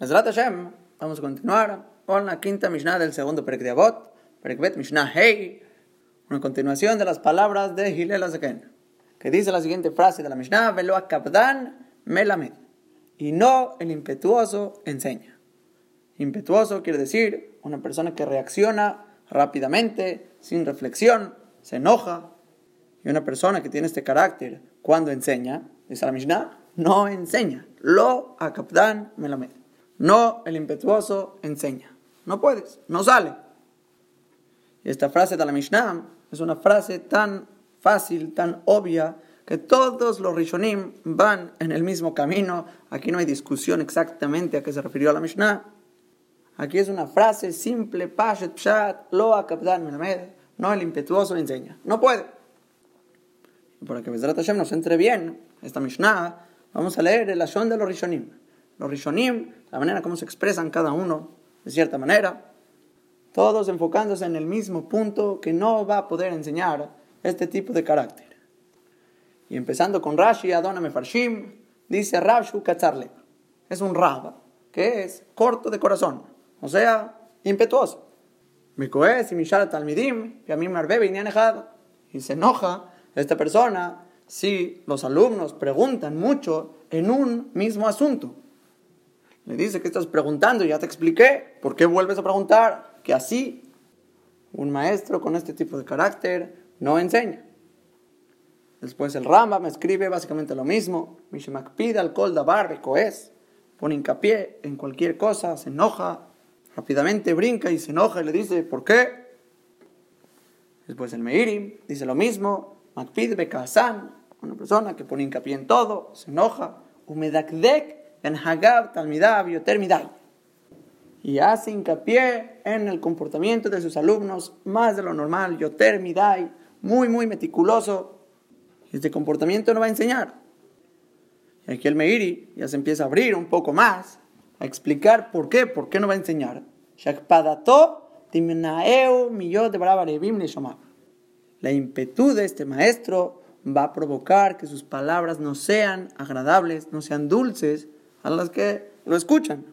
Mesrat Hashem, vamos a continuar con la quinta Mishnah del segundo Perek de Avot, Perek Mishnah Hei, una continuación de las palabras de Hillel Azaken, que dice la siguiente frase de la Mishnah, Velo akabdan melamed, y no el impetuoso enseña. Impetuoso quiere decir una persona que reacciona rápidamente, sin reflexión, se enoja, y una persona que tiene este carácter cuando enseña, dice la Mishnah, no enseña. Lo akabdan melamed. No, el impetuoso enseña. No puedes, no sale. Esta frase de la Mishnah es una frase tan fácil, tan obvia, que todos los Rishonim van en el mismo camino. Aquí no hay discusión exactamente a qué se refirió la Mishnah. Aquí es una frase simple, pashet pshat, lo akabdan melamed. No, el impetuoso enseña. No puede. Para que Bezrat Hashem nos entre bien esta Mishnah, vamos a leer el Ashon de los Rishonim los Rishonim, la manera como se expresan cada uno, de cierta manera, todos enfocándose en el mismo punto que no va a poder enseñar este tipo de carácter. Y empezando con Rashi, Adoname Farshim, dice Rabshu Katzarle. Es un Rab, que es corto de corazón, o sea, impetuoso. Mikoes y Mishal Talmidim, y a mí y se enoja esta persona si los alumnos preguntan mucho en un mismo asunto. Le dice que estás preguntando, ya te expliqué, ¿por qué vuelves a preguntar? Que así un maestro con este tipo de carácter no enseña. Después el Ramba me escribe básicamente lo mismo. pide al kol davar es. Pone hincapié en cualquier cosa, se enoja, rápidamente brinca y se enoja y le dice, ¿por qué? Después el Meirim dice lo mismo. Makpid bekazan, una persona que pone hincapié en todo, se enoja. Umedakdek Y hace hincapié en el comportamiento de sus alumnos más de lo normal, Yoter Midai, muy, muy meticuloso. Este comportamiento no va a enseñar. Y aquí el Meiri ya se empieza a abrir un poco más, a explicar por qué, por qué no va a enseñar. La impetu de este maestro va a provocar que sus palabras no sean agradables, no sean dulces, a las que lo escuchan.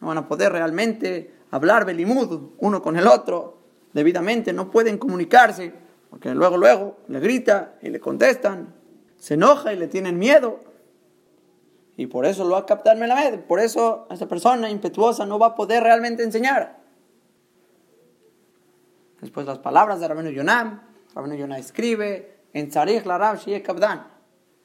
No van a poder realmente hablar belimud uno con el otro debidamente, no pueden comunicarse, porque luego, luego le grita y le contestan, se enoja y le tienen miedo. Y por eso lo va a captar Melamed, por eso esa persona impetuosa no va a poder realmente enseñar. Después las palabras de Rabino Yonam, Rabino Yonam escribe, en Tzarich la Rab Kabdan.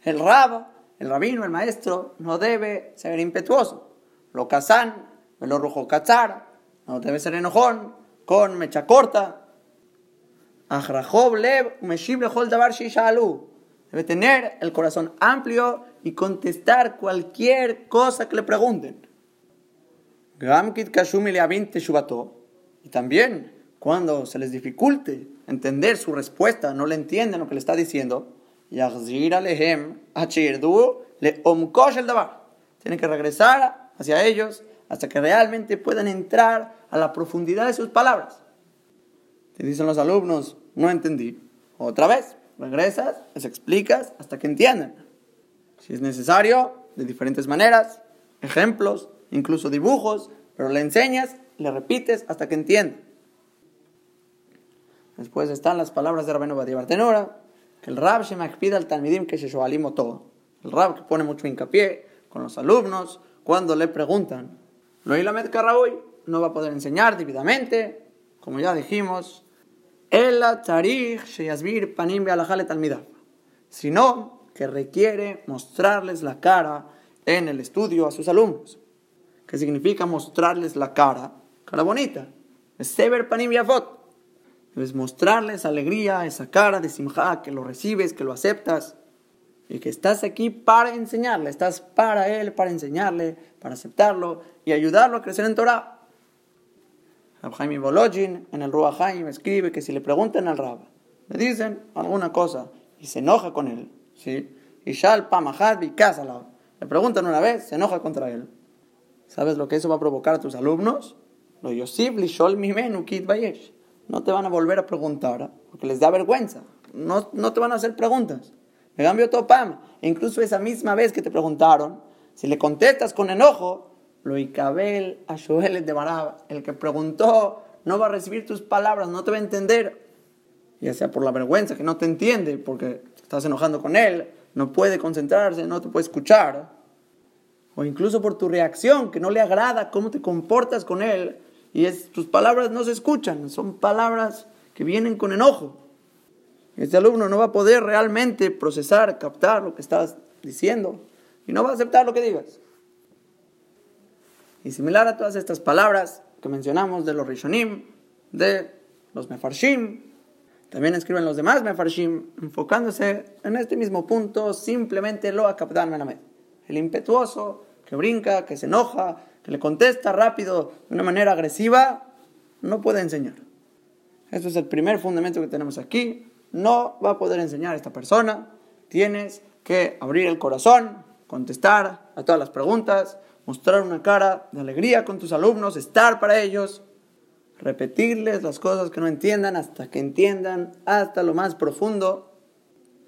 El Rab, el rabino, el maestro, no debe ser impetuoso. Lo kazan, lo rojo kazar, no debe ser enojón, con mecha corta. lev, davar Debe tener el corazón amplio y contestar cualquier cosa que le pregunten. Y también, cuando se les dificulte entender su respuesta, no le entienden lo que le está diciendo, tienen que regresar hacia ellos hasta que realmente puedan entrar a la profundidad de sus palabras. Te dicen los alumnos, no entendí. Otra vez, regresas, les explicas hasta que entiendan. Si es necesario, de diferentes maneras, ejemplos, incluso dibujos, pero le enseñas, le repites hasta que entiendan. Después están las palabras de Rabenu Bartenora, que el Rab se pide al Talmidim que se shoalimo todo. El Rab que pone mucho hincapié con los alumnos cuando le preguntan, lo Ilamed hoy no va a poder enseñar debidamente, como ya dijimos, Ela Tarich Sheyasbir Panim sino que requiere mostrarles la cara en el estudio a sus alumnos. ¿Qué significa mostrarles la cara? Cara bonita. Sever Panim Debes mostrarles alegría, esa cara de simja, que lo recibes, que lo aceptas y que estás aquí para enseñarle, estás para él, para enseñarle, para aceptarlo y ayudarlo a crecer en Torah. Jaime Bologin en el Ruach escribe que si le preguntan al Rab, le dicen alguna cosa y se enoja con él, ¿sí? Y Shal Pamahad le preguntan una vez, se enoja contra él. ¿Sabes lo que eso va a provocar a tus alumnos? Lo Yosif Lishol Mimenu Kit Bayesh no te van a volver a preguntar porque les da vergüenza. No, no te van a hacer preguntas. Me cambio topam. E incluso esa misma vez que te preguntaron, si le contestas con enojo, lo ikabel a de Barab, el que preguntó, no va a recibir tus palabras, no te va a entender. Ya sea por la vergüenza que no te entiende, porque estás enojando con él, no puede concentrarse, no te puede escuchar. O incluso por tu reacción, que no le agrada cómo te comportas con él, y es, tus palabras no se escuchan, son palabras que vienen con enojo. Este alumno no va a poder realmente procesar, captar lo que estás diciendo y no va a aceptar lo que digas. Y similar a todas estas palabras que mencionamos de los Rishonim, de los Mefarshim, también escriben los demás Mefarshim, enfocándose en este mismo punto, simplemente lo a captar El impetuoso que brinca, que se enoja, que le contesta rápido de una manera agresiva, no puede enseñar. Este es el primer fundamento que tenemos aquí. No va a poder enseñar a esta persona. Tienes que abrir el corazón, contestar a todas las preguntas, mostrar una cara de alegría con tus alumnos, estar para ellos, repetirles las cosas que no entiendan hasta que entiendan hasta lo más profundo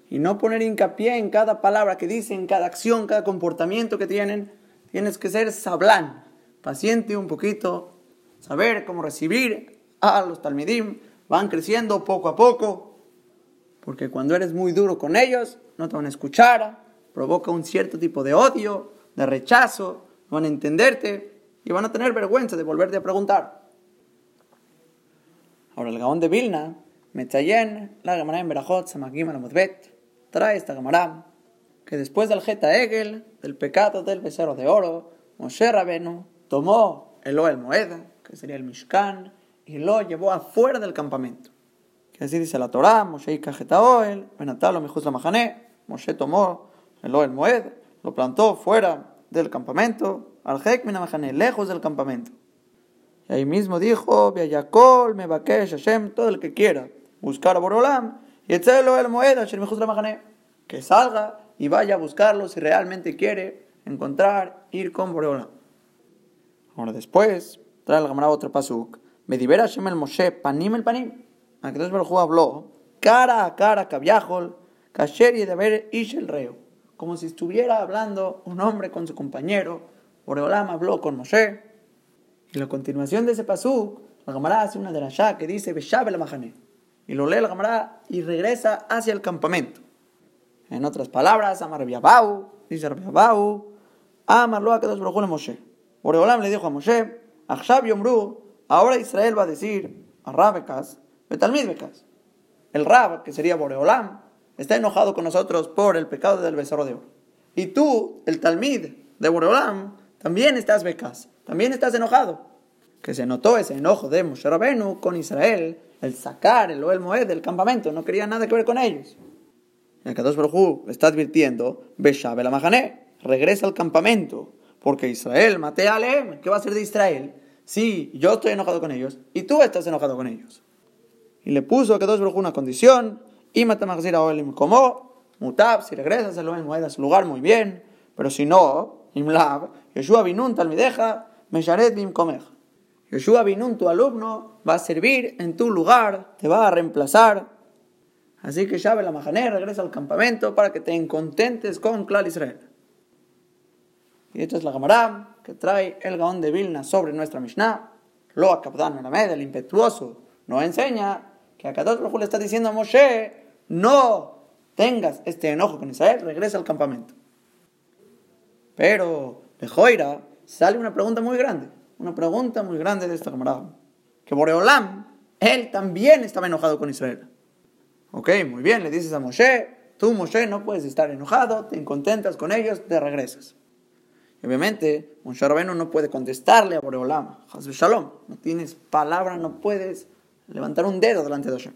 y no poner hincapié en cada palabra que dicen, cada acción, cada comportamiento que tienen. Tienes que ser sablán, paciente un poquito, saber cómo recibir a los talmidim, van creciendo poco a poco, porque cuando eres muy duro con ellos, no te van a escuchar, provoca un cierto tipo de odio, de rechazo, no van a entenderte y van a tener vergüenza de volverte a preguntar. Ahora el Gaón de Vilna, Metzayen, la Gemara en Berajot, Samagim Alamutbet, trae esta Gemara que después del Geta Egel, del pecado del becerro de oro, Moshe Rabenu tomó el Oel Moed, que sería el Mishkan, y lo llevó afuera del campamento. Que así dice la Torah, Moshe y Oel, Benatalo Mijus la Mahané, Moshe tomó el Oel Moed, lo plantó fuera del campamento, al Hek Mahané, lejos del campamento. Y ahí mismo dijo, Beayakol, Mebakesh, Hashem, todo el que quiera buscar a Borolam, y el Oel Moed, Hashem que salga y vaya a buscarlo si realmente quiere encontrar, ir con Borolam. Ahora después, trae la Gamara otro pasuk, Medibera Hashem el Moshe, panim el panim. Entonces Baruj habló cara a cara, cabiajol, kasher y de ver ish el reo. Como si estuviera hablando un hombre con su compañero. Boreolam habló con Moshe. Y la continuación de ese pasuk, la Gamara hace una de las que dice Beshabe la Mahané. Y lo lee la Gamara y regresa hacia el campamento. En otras palabras, Amar Bau, dice Rabiabau, Amarlo a Kadosh Baruj Moshe. Boreolam le dijo a Moshe, Achshab Yomru, Ahora Israel va a decir a Rabekas, Betalmid Bekas. El Rab, que sería Boreolam, está enojado con nosotros por el pecado del becerro de oro. Y tú, el Talmid de Boreolam, también estás becas, también estás enojado. Que se notó ese enojo de Moshe Rabenu con Israel, el sacar el Oel Moed del campamento, no quería nada que ver con ellos. El Kadosh Baruj está advirtiendo, Beshabe la Mahané, regresa al campamento, porque Israel, mate a Alem, ¿qué va a ser de Israel? Sí, yo estoy enojado con ellos y tú estás enojado con ellos. Y le puso a Kadosh Baruj una condición, y a Oelim como, mutab, si regresas a Oelim a su lugar, muy bien, pero si no, imlab, Yeshua Binun talmideja, mesharet bim komej. Yeshua Binun, tu alumno, va a servir en tu lugar, te va a reemplazar. Así que Shabe la Mahané regresa al campamento para que te contentes con Clar Israel. Y esta es la Gamará que trae el Gaón de Vilna sobre nuestra Mishnah. Lo Akabdan Melamed, el impetuoso, nos enseña que a Kadosh Baruj le está diciendo a Moshe, no tengas este enojo con Israel, regresa al campamento. Pero de Joira sale una pregunta muy grande, una pregunta muy grande de esta camarada. Que Boreolam, él también estaba enojado con Israel. Ok, muy bien, le dices a Moshe, tú Moshe no puedes estar enojado, te contentas con ellos, te regresas obviamente, un Rabenu no puede contestarle a Boreolam, Shalom. No tienes palabra, no puedes levantar un dedo delante de Hashem.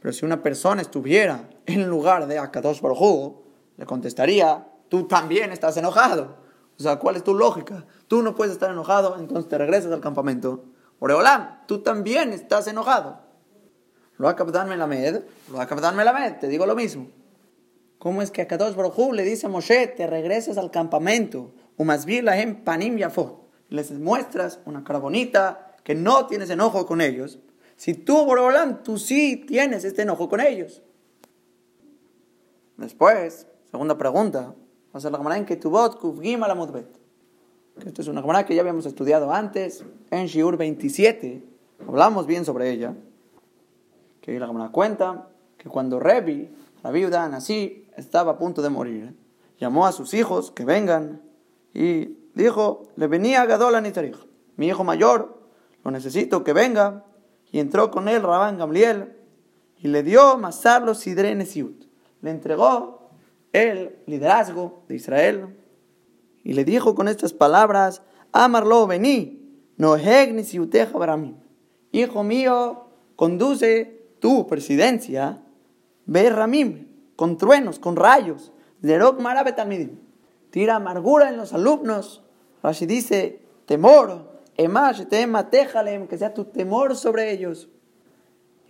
Pero si una persona estuviera en lugar de Akadosh Baruj le contestaría, tú también estás enojado. O sea, ¿cuál es tu lógica? Tú no puedes estar enojado, entonces te regresas al campamento. Boreolam, tú también estás enojado. Lo la Melamed, lo la Melamed, te digo lo mismo. ¿Cómo es que Akadosh Baruj le dice a Moshe, te regresas al campamento? Panim Les muestras una cara bonita, que no tienes enojo con ellos. Si tú, Borolam, tú sí tienes este enojo con ellos. Después, segunda pregunta, va a ser la Gemara en Ketubot Kufgim Alamudbet. Esta es una Gemara que ya habíamos estudiado antes, en Shiur 27. Hablamos bien sobre ella. Que la Gemara cuenta que cuando Revi, la viuda así, estaba a punto de morir, llamó a sus hijos que vengan y dijo, le venía Gadol a mi hijo mayor, lo necesito que venga. Y entró con él Rabán Gamliel y le dio Masar los Sidrenesiut. Le entregó el liderazgo de Israel y le dijo con estas palabras, Amarlo, vení, no baramim. Hijo mío, conduce tu presidencia, ramim, con truenos, con rayos, Zerok marabetalmidim. Tira amargura en los alumnos. Rashi dice, temor, que sea tu temor sobre ellos.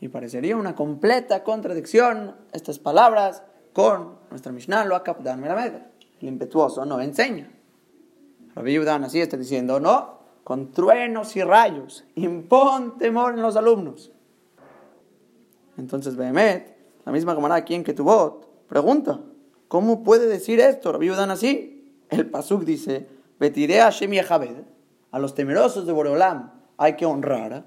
Y parecería una completa contradicción estas palabras con nuestra Mishnah, lo Akapdan Melamed. El impetuoso no enseña. Rabbi Yudan así está diciendo, no, con truenos y rayos, impon temor en los alumnos. Entonces Behemet, la misma camarada aquí en Ketubot, pregunta, ¿cómo puede decir esto Rabbi así? El Pasuk dice, Betiré a Shem a los temerosos de Boreolam hay que honrar.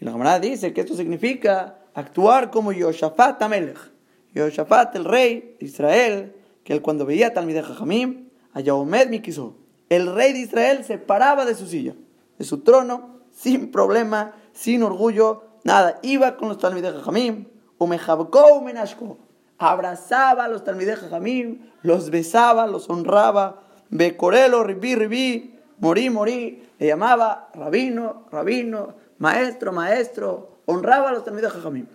Y la camarada dice que esto significa actuar como Yoshafat Amelech. Yoshafat, el rey de Israel, que él cuando veía a Talmideh Jajamim, a Yahomed Mikizó, el rey de Israel se paraba de su silla, de su trono, sin problema, sin orgullo, nada. Iba con los Talmideh Jajamim, Umejabko Menashko, abrazaba a los Talmideh Jajamim, los besaba, los honraba, Becorelo, Ribí, Ribí, morí, morí, le llamaba rabino, rabino, maestro, maestro, honraba a los Talmideh Jajamim.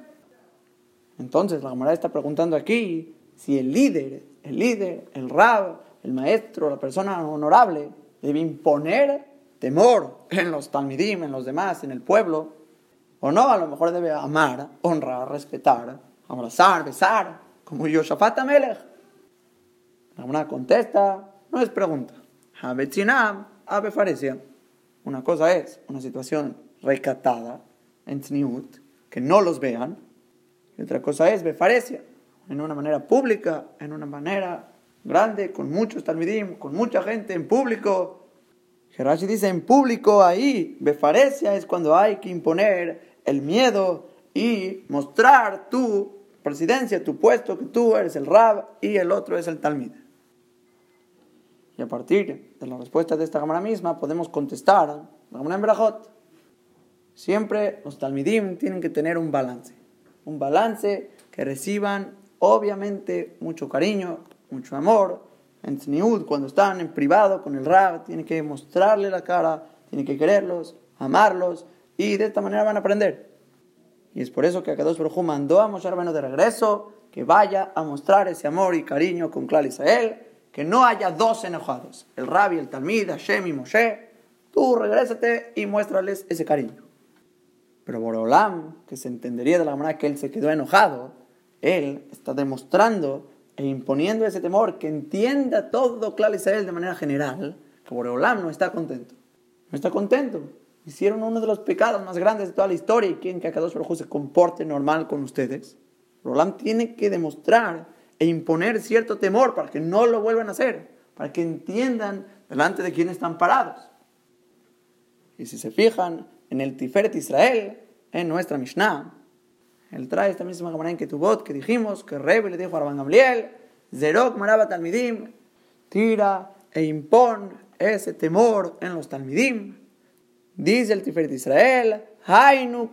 Entonces la camarada está preguntando aquí si el líder, el líder, el rab, el maestro, la persona honorable, debe imponer temor en los talmidim, en los demás, en el pueblo, o no, a lo mejor debe amar, honrar, respetar, abrazar, besar, como Yoshafat Amelech. Una contesta, no es pregunta. Habetzinam, ave faresia. Una cosa es una situación recatada, en tzniut, que no los vean, y otra cosa es befaresia, en una manera pública, en una manera grande, con muchos talmidim, con mucha gente en público. Gerashi dice en público ahí, befaresia es cuando hay que imponer el miedo y mostrar tu presidencia, tu puesto, que tú eres el rab y el otro es el talmid. Y a partir de la respuesta de esta cámara misma podemos contestar la cámara en Berajot. Siempre los talmidim tienen que tener un balance. Un balance que reciban obviamente mucho cariño, mucho amor. En Tzniud, cuando están en privado con el Rab, tiene que mostrarle la cara, tiene que quererlos, amarlos, y de esta manera van a aprender. Y es por eso que Akadosh Baruj mandó a Moshe Rabbeinu de regreso que vaya a mostrar ese amor y cariño con Klal Israel, que no haya dos enojados, el Rabbi, el Talmid, Hashem y Moshe. Tú regrésate y muéstrales ese cariño. Pero Borolam, que se entendería de la manera que él se quedó enojado, él está demostrando e imponiendo ese temor, que entienda todo Klal Israel de manera general, que Boreolam no está contento. No está contento. Hicieron uno de los pecados más grandes de toda la historia y quieren que Akadosh Baruj se comporte normal con ustedes. Boreolam tiene que demostrar e imponer cierto temor para que no lo vuelvan a hacer, para que entiendan delante de quién están parados. Y si se fijan en el Tiferet Israel, en nuestra Mishnah, él trae esta misma cámara en tu que dijimos, que Rebe le dijo a Rabban Gamliel, Zerok Marabat Talmidim, tira e impon ese temor en los Talmidim. Dice el Tiferet Israel, Hainu.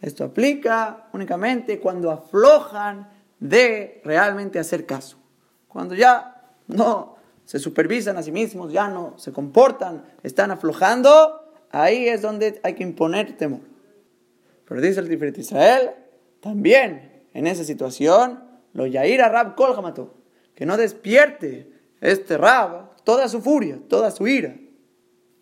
Esto aplica únicamente cuando aflojan de realmente hacer caso. Cuando ya no se supervisan a sí mismos, ya no se comportan, están aflojando, ahí es donde hay que imponer temor. Pero dice el Tiferet Israel, también en esa situación, lo Yair a Rab Kol que no despierte este Rab toda su furia, toda su ira.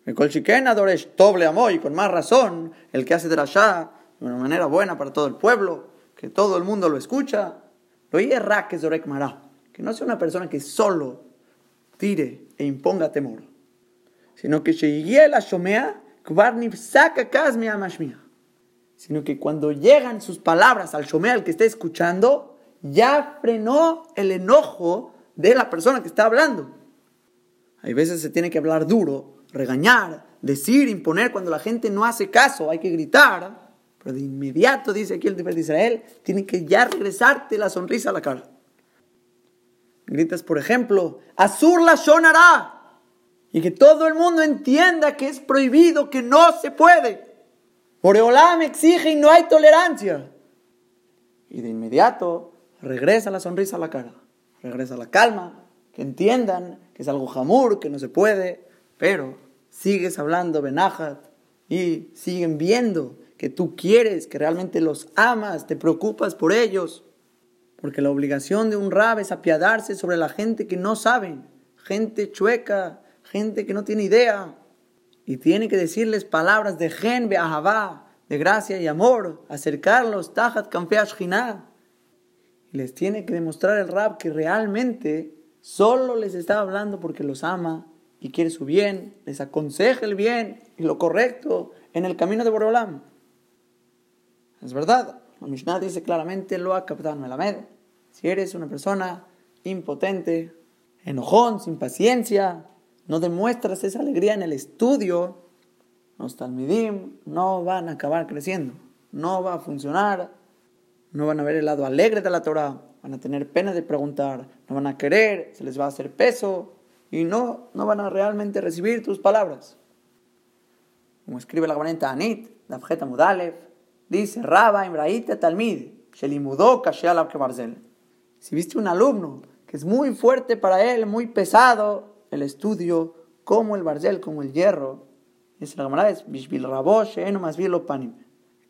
Y con más razón, el que hace drashá de una manera buena para todo el pueblo, que todo el mundo lo escucha, lo Ra que Zorek Mará, que no sea una persona que solo tire e imponga temor, sino que la Shomea, Kvarniv saca Kazmia Mashmia sino que cuando llegan sus palabras al Shomé, al que está escuchando, ya frenó el enojo de la persona que está hablando. Hay veces se tiene que hablar duro, regañar, decir, imponer cuando la gente no hace caso, hay que gritar, pero de inmediato, dice aquí el de Israel, tiene que ya regresarte la sonrisa a la cara. Gritas, por ejemplo, Azur la sonará. Y que todo el mundo entienda que es prohibido, que no se puede. me exige y no hay tolerancia. Y de inmediato regresa la sonrisa a la cara, regresa la calma, que entiendan que es algo jamur, que no se puede, pero sigues hablando benajat y siguen viendo que tú quieres, que realmente los amas, te preocupas por ellos. Porque la obligación de un rab es apiadarse sobre la gente que no sabe, gente chueca, gente que no tiene idea. Y tiene que decirles palabras de gen be'ahavá, de gracia y amor, acercarlos, tajat kamfeash Y les tiene que demostrar el rab que realmente solo les está hablando porque los ama y quiere su bien, les aconseja el bien y lo correcto en el camino de Borolam. Es verdad, la Mishnah dice claramente, lo ha captado Melamed. Si eres una persona impotente, enojón, sin paciencia, no demuestras esa alegría en el estudio, los talmidim no van a acabar creciendo, no va a funcionar, no van a ver el lado alegre de la Torah, van a tener pena de preguntar, no van a querer, se les va a hacer peso y no, no van a realmente recibir tus palabras. Como escribe la gobernante Anit, la Mudalev, Dice, Raba Imraita Talmid, Shelimudó Kebarzel. Si viste un alumno que es muy fuerte para él, muy pesado, el estudio, como el barzel, como el hierro, dice la Gemara, es Bishbil Rabosh, más panim.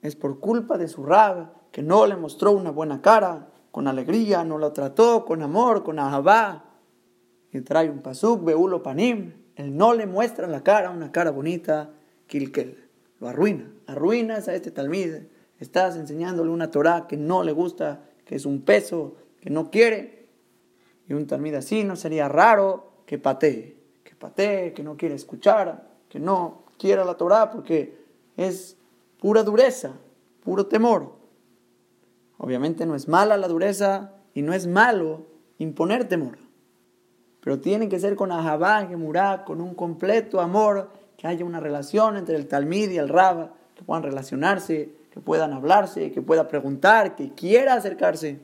Es por culpa de su rab que no le mostró una buena cara, con alegría, no lo trató con amor, con ahabá. Y trae un pasuk, beulo panim. Él no le muestra la cara, una cara bonita, kilkel lo arruina. Arruinas a este talmid. Estás enseñándole una Torah que no le gusta, que es un peso, que no quiere. Y un talmid así no sería raro que patee, que patee, que no quiere escuchar, que no quiera la Torah porque es pura dureza, puro temor. Obviamente no es mala la dureza y no es malo imponer temor. Pero tiene que ser con ahabá, gemurá, con un completo amor que haya una relación entre el Talmid y el Rab, que puedan relacionarse, que puedan hablarse, que pueda preguntar, que quiera acercarse.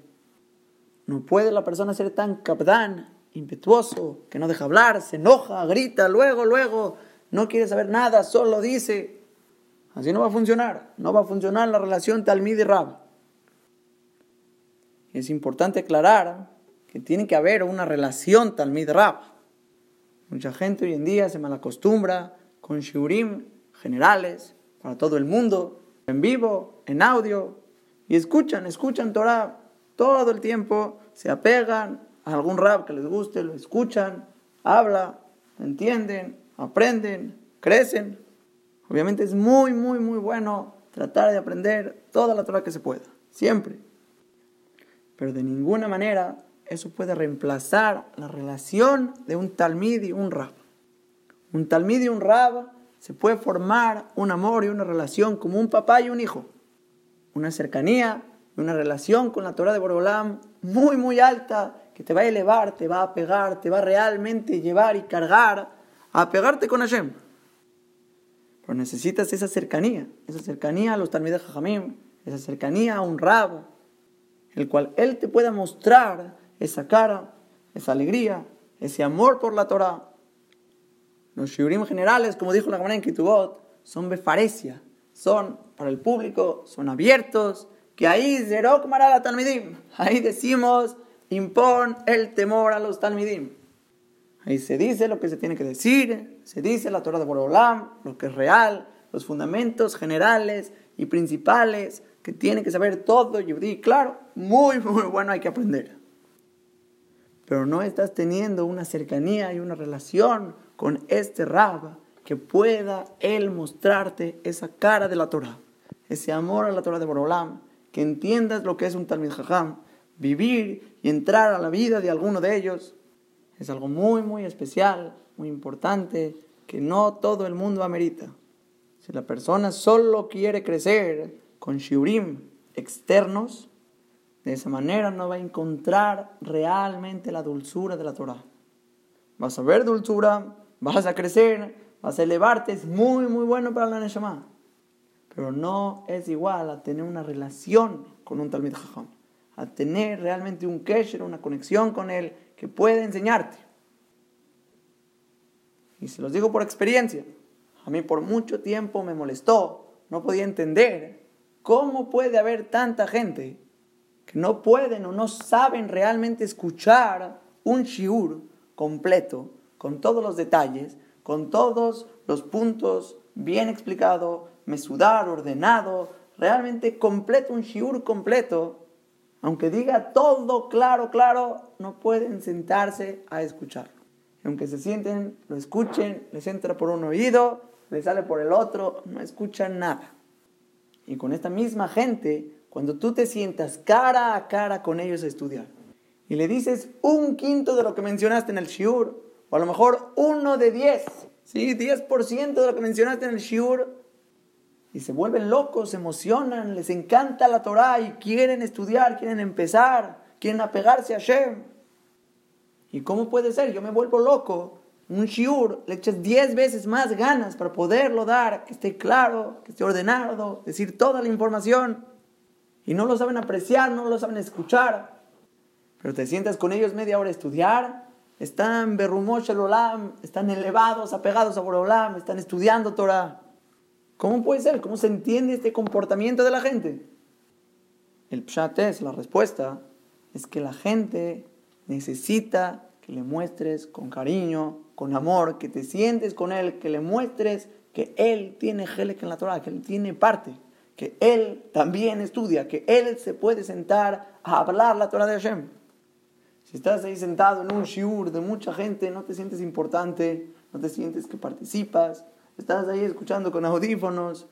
No puede la persona ser tan capdán, impetuoso, que no deja hablar, se enoja, grita, luego, luego, no quiere saber nada, solo dice. Así no va a funcionar, no va a funcionar la relación Talmid y Rab. Es importante aclarar que tiene que haber una relación Talmid-Rab. Mucha gente hoy en día se malacostumbra con shiurim generales para todo el mundo, en vivo, en audio, y escuchan, escuchan Torah todo el tiempo, se apegan a algún rap que les guste, lo escuchan, habla, entienden, aprenden, crecen. Obviamente es muy, muy, muy bueno tratar de aprender toda la Torah que se pueda, siempre. Pero de ninguna manera eso puede reemplazar la relación de un talmid y un rap un talmid y un rab, se puede formar un amor y una relación como un papá y un hijo. Una cercanía y una relación con la Torah de Borgolam muy, muy alta, que te va a elevar, te va a pegar, te va a realmente llevar y cargar a pegarte con Hashem. Pero necesitas esa cercanía, esa cercanía a los de Jajamim, esa cercanía a un rab, el cual él te pueda mostrar esa cara, esa alegría, ese amor por la Torah los shiurim generales, como dijo la Gemara en Kitubot, son befaresia, son para el público, son abiertos, que ahí zerok la talmidim, ahí decimos, impon el temor a los talmidim. Ahí se dice lo que se tiene que decir, se dice la Torah de Borolam, lo que es real, los fundamentos generales y principales que tiene que saber todo y Claro, muy, muy bueno, hay que aprender. Pero no estás teniendo una cercanía y una relación con este Rab, que pueda él mostrarte esa cara de la Torah, ese amor a la Torah de Borolam, que entiendas lo que es un Talmid Jajam, vivir y entrar a la vida de alguno de ellos, es algo muy, muy especial, muy importante, que no todo el mundo amerita. Si la persona solo quiere crecer con shiurim externos, De esa manera no va a encontrar realmente la dulzura de la Torah. Vas a ver dulzura, vas a crecer, vas a elevarte, es muy, muy bueno para la Neshama. Pero no es igual a tener una relación con un Talmid Jajam, a tener realmente un kesher, una conexión con él que puede enseñarte. Y se los digo por experiencia. A mí por mucho tiempo me molestó, no podía entender cómo puede haber tanta gente que no pueden o no saben realmente escuchar un shiur completo, con todos los detalles, con todos los puntos bien explicado, mesudar, ordenado, realmente completo, un shiur completo, aunque diga todo claro, claro, no pueden sentarse a escucharlo. Aunque se sienten, lo escuchen, les entra por un oído, les sale por el otro, no escuchan nada. Y con esta misma gente, cuando tú te sientas cara a cara con ellos a estudiar y le dices un quinto de lo que mencionaste en el shiur, o a lo mejor uno de diez, ¿sí? 10% de lo que mencionaste en el shiur, y se vuelven locos, se emocionan, les encanta la Torah y quieren estudiar, quieren empezar, quieren apegarse a Shem. ¿Y cómo puede ser? Yo me vuelvo loco. Un shiur le echas 10 veces más ganas para poderlo dar, que esté claro, que esté ordenado, decir toda la información. Y no lo saben apreciar, no lo saben escuchar. Pero te sientas con ellos media hora a estudiar. Están berrumosh el olam, están elevados, apegados a Borolam, están estudiando Torah. ¿Cómo puede ser? ¿Cómo se entiende este comportamiento de la gente? El pshat es, la respuesta, es que la gente necesita que le muestres con cariño, con amor, que te sientes con él, que le muestres que él tiene gelek en la Torah, que él tiene parte, que él también estudia, que él se puede sentar a hablar la Torah de Hashem. Si estás ahí sentado en un shiur de mucha gente, no te sientes importante, no te sientes que participas, estás ahí escuchando con audífonos.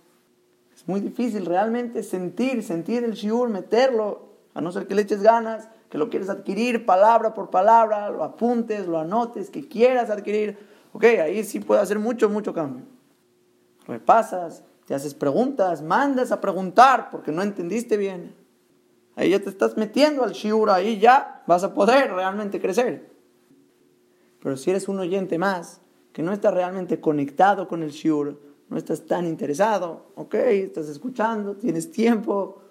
Es muy difícil realmente sentir, sentir el shiur, meterlo, a no ser que le eches ganas, que lo quieres adquirir palabra por palabra, lo apuntes, lo anotes, que quieras adquirir. Ok, ahí sí puede hacer mucho, mucho cambio. Repasas, te haces preguntas, mandas a preguntar porque no entendiste bien. Ahí ya te estás metiendo al shiur, ahí ya vas a poder realmente crecer. Pero si eres un oyente más, que no estás realmente conectado con el shiur, no estás tan interesado, ok, estás escuchando, tienes tiempo,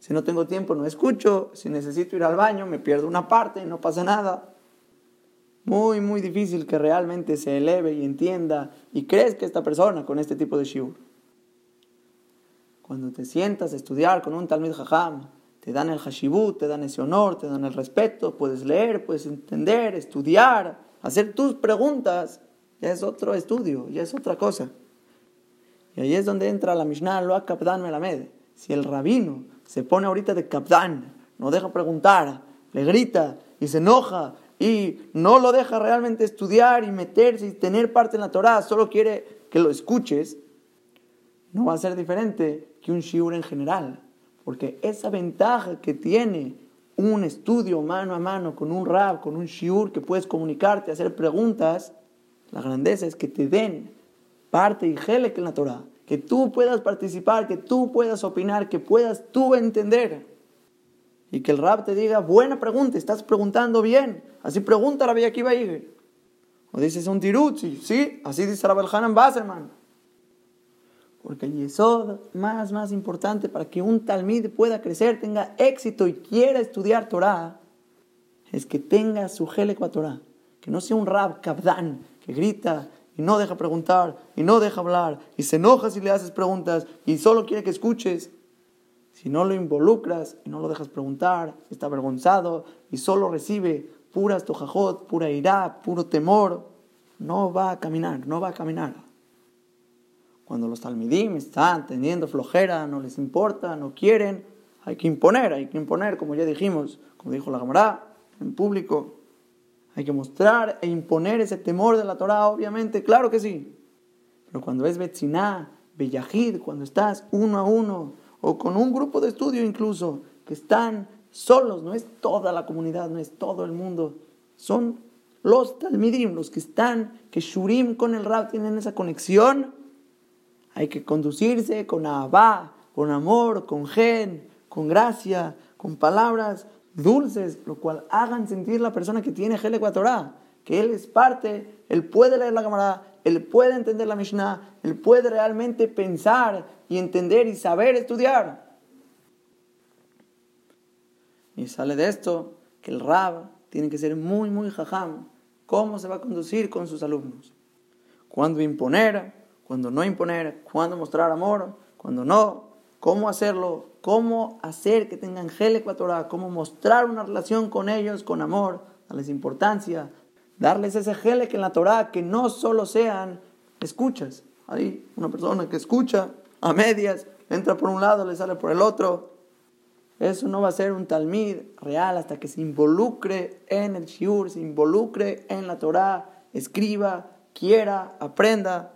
si no tengo tiempo no escucho, si necesito ir al baño me pierdo una parte, no pasa nada. Muy, muy difícil que realmente se eleve y entienda y crezca esta persona con este tipo de shiur. Cuando te sientas a estudiar con un Talmid Jajam, te dan el hashibut, te dan ese honor, te dan el respeto, puedes leer, puedes entender, estudiar, hacer tus preguntas ya es otro estudio, ya es otra cosa. Y ahí es donde entra la Mishnah, lo Kapdan Melamed. Si el rabino se pone ahorita de Kapdan, no deja preguntar, le grita y se enoja y no lo deja realmente estudiar y meterse y tener parte en la Torah, solo quiere que lo escuches, no va a ser diferente que un shiur en general. Porque esa ventaja que tiene un estudio mano a mano con un rab, con un shiur, que puedes comunicarte, hacer preguntas, la grandeza es que te den parte y gelek en la Torah, que tú puedas participar, que tú puedas opinar, que puedas tú entender. Y que el rab te diga, buena pregunta, estás preguntando bien. Así pregunta Rabbi Akiva. O dices un tirutzi, sí, así dice Rabbi Hanan Basserman. Porque el yesod más, más importante para que un talmid pueda crecer, tenga éxito y quiera estudiar Torah, es que tenga su gelek Torah. Que no sea un rab kabdan, que grita y no deja preguntar y no deja hablar y se enoja si le haces preguntas y solo quiere que escuches. Si no lo involucras y no lo dejas preguntar, está avergonzado y solo recibe puras tojajot, pura ira, puro temor, no va a caminar, no va a caminar. Cuando los talmidim están teniendo flojera, no les importa, no quieren, hay que imponer, hay que imponer, como ya dijimos, como dijo la Gamará, en público. Hay que mostrar e imponer ese temor de la Torah, obviamente, claro que sí. Pero cuando es Betziná, Bellahid, cuando estás uno a uno, o con un grupo de estudio incluso, que están solos, no es toda la comunidad, no es todo el mundo, son los Talmidim, los que están, que Shurim con el Rab tienen esa conexión, hay que conducirse con Abba, con amor, con gen, con gracia, con palabras dulces, lo cual hagan sentir la persona que tiene Helek Torah, que él es parte, él puede leer la cámara, él puede entender la Mishnah, él puede realmente pensar y entender y saber estudiar. Y sale de esto que el Rab tiene que ser muy, muy jajam. ¿Cómo se va a conducir con sus alumnos? ¿Cuándo imponer? ¿Cuándo no imponer? ¿Cuándo mostrar amor? ¿Cuándo no? ¿Cómo hacerlo? ¿Cómo hacer que tengan gel ecuatorial? ¿Cómo mostrar una relación con ellos con amor? Darles importancia. Darles ese gel que en la Torah que no solo sean escuchas. Hay una persona que escucha a medias, entra por un lado, le sale por el otro. Eso no va a ser un talmid real hasta que se involucre en el shiur, se involucre en la Torah, escriba, quiera, aprenda.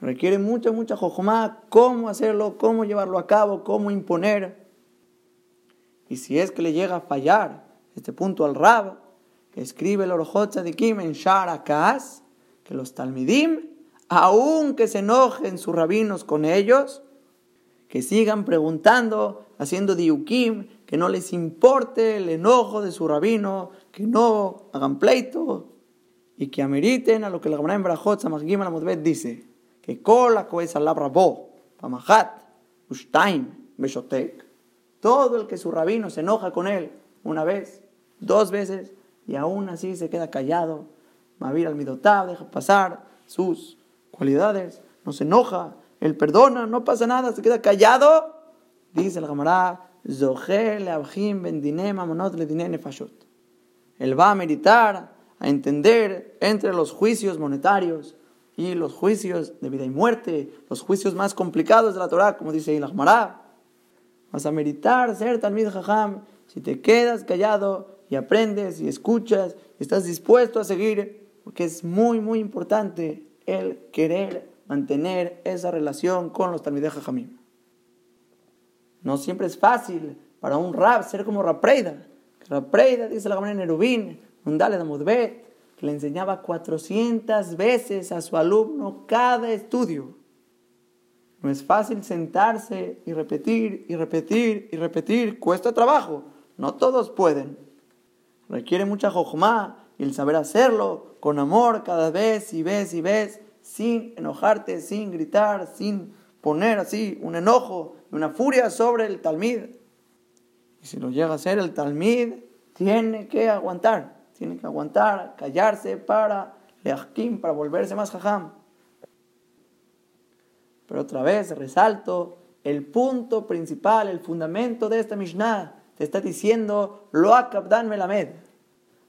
Requiere mucha, mucha jojomá, cómo hacerlo, cómo llevarlo a cabo, cómo imponer. Y si es que le llega a fallar este punto al Rab, escribe el Orojot Tzadikim en Shara que los Talmidim, aunque se enojen sus rabinos con ellos, que sigan preguntando, haciendo diukim, que no les importe el enojo de su rabino, que no hagan pleito y que ameriten a lo que la Gemara en Brajot Samachgim dice, todo el que su rabino se enoja con él una vez, dos veces, y aún así se queda callado, Mavir al midotab, deja pasar sus cualidades, no se enoja, él perdona, no pasa nada, se queda callado. Dice el Gamará, Él va a meditar, a entender entre los juicios monetarios y los juicios de vida y muerte, los juicios más complicados de la Torah, como dice el Gamará. Vas a meditar, ser Talmid Jajam, si te quedas callado y aprendes y escuchas y estás dispuesto a seguir, porque es muy, muy importante el querer mantener esa relación con los Talmidei Jajamim. No siempre es fácil para un rab ser como Rapreida. Rapreida, dice la en Nerubín, un Dale de Mudbet, que le enseñaba 400 veces a su alumno cada estudio. No es fácil sentarse y repetir y repetir y repetir. Cuesta trabajo. No todos pueden. Requiere mucha jojma y el saber hacerlo con amor cada vez y vez y vez sin enojarte, sin gritar, sin poner así un enojo, una furia sobre el talmid. Y si lo llega a ser el talmid, tiene que aguantar, tiene que aguantar, callarse para leachkim, para volverse más jajam. Pero otra vez resalto el punto principal, el fundamento de esta Mishnah. Te está diciendo, lo akabdan melamed.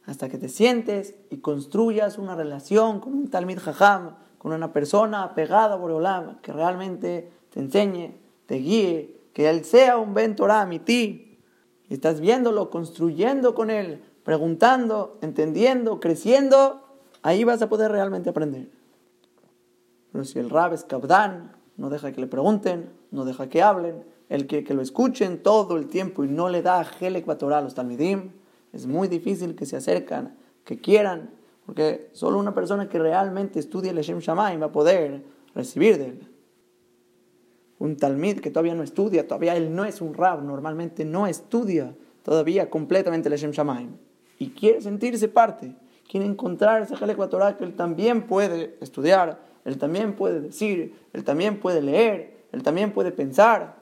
Hasta que te sientes y construyas una relación con un talmid jajam, con una persona apegada a Boreolam, que realmente te enseñe, te guíe, que él sea un Ben Torah, mi ti. Y estás viéndolo, construyendo con él, preguntando, entendiendo, creciendo, ahí vas a poder realmente aprender. Pero si el Rab es Kabdan, no deja que le pregunten, no deja que hablen, el que, que lo escuchen todo el tiempo y no le da gel ecuatorial a los talmidim, es muy difícil que se acercan, que quieran porque solo una persona que realmente estudia el Shem Shamayim va a poder recibir de él. Un Talmid que todavía no estudia, todavía él no es un Rab, normalmente no estudia todavía completamente el Shem Shamayim. Y quiere sentirse parte, quiere encontrar ese Jalek que él también puede estudiar, él también puede decir, él también puede leer, él también puede pensar.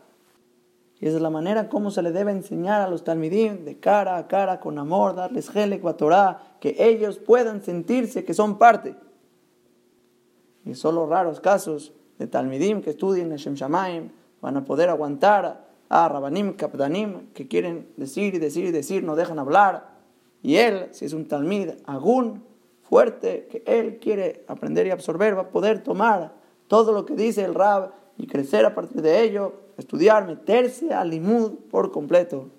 Y esa es la manera como se le debe enseñar a los talmidim, de cara a cara, con amor, darles gel Torah, que ellos puedan sentirse que son parte. Y solo raros casos de talmidim que estudien el Shem Shamaim van a poder aguantar a Rabanim, Kapdanim, que quieren decir y decir y decir, no dejan hablar. Y él, si es un talmid agún, fuerte, que él quiere aprender y absorber, va a poder tomar todo lo que dice el Rab y crecer a partir de ello estudiar, meterse al limud por completo.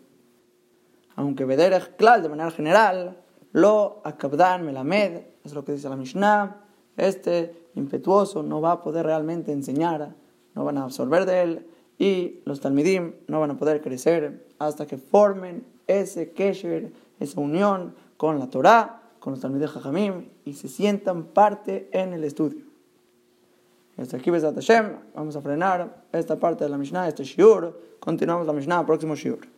Aunque Bederech Klal, de manera general, lo akabdan melamed, es lo que dice la Mishnah, este impetuoso no va a poder realmente enseñar, no van a absorber de él, y los talmidim no van a poder crecer hasta que formen ese kesher, esa unión con la Torah, con los talmidim jajamim, y se sientan parte en el estudio. Hasta aquí, Besat Hashem, vamos a frenar esta parte de la Mishnah, este Shiur. Continuamos la Mishnah, próximo Shiur.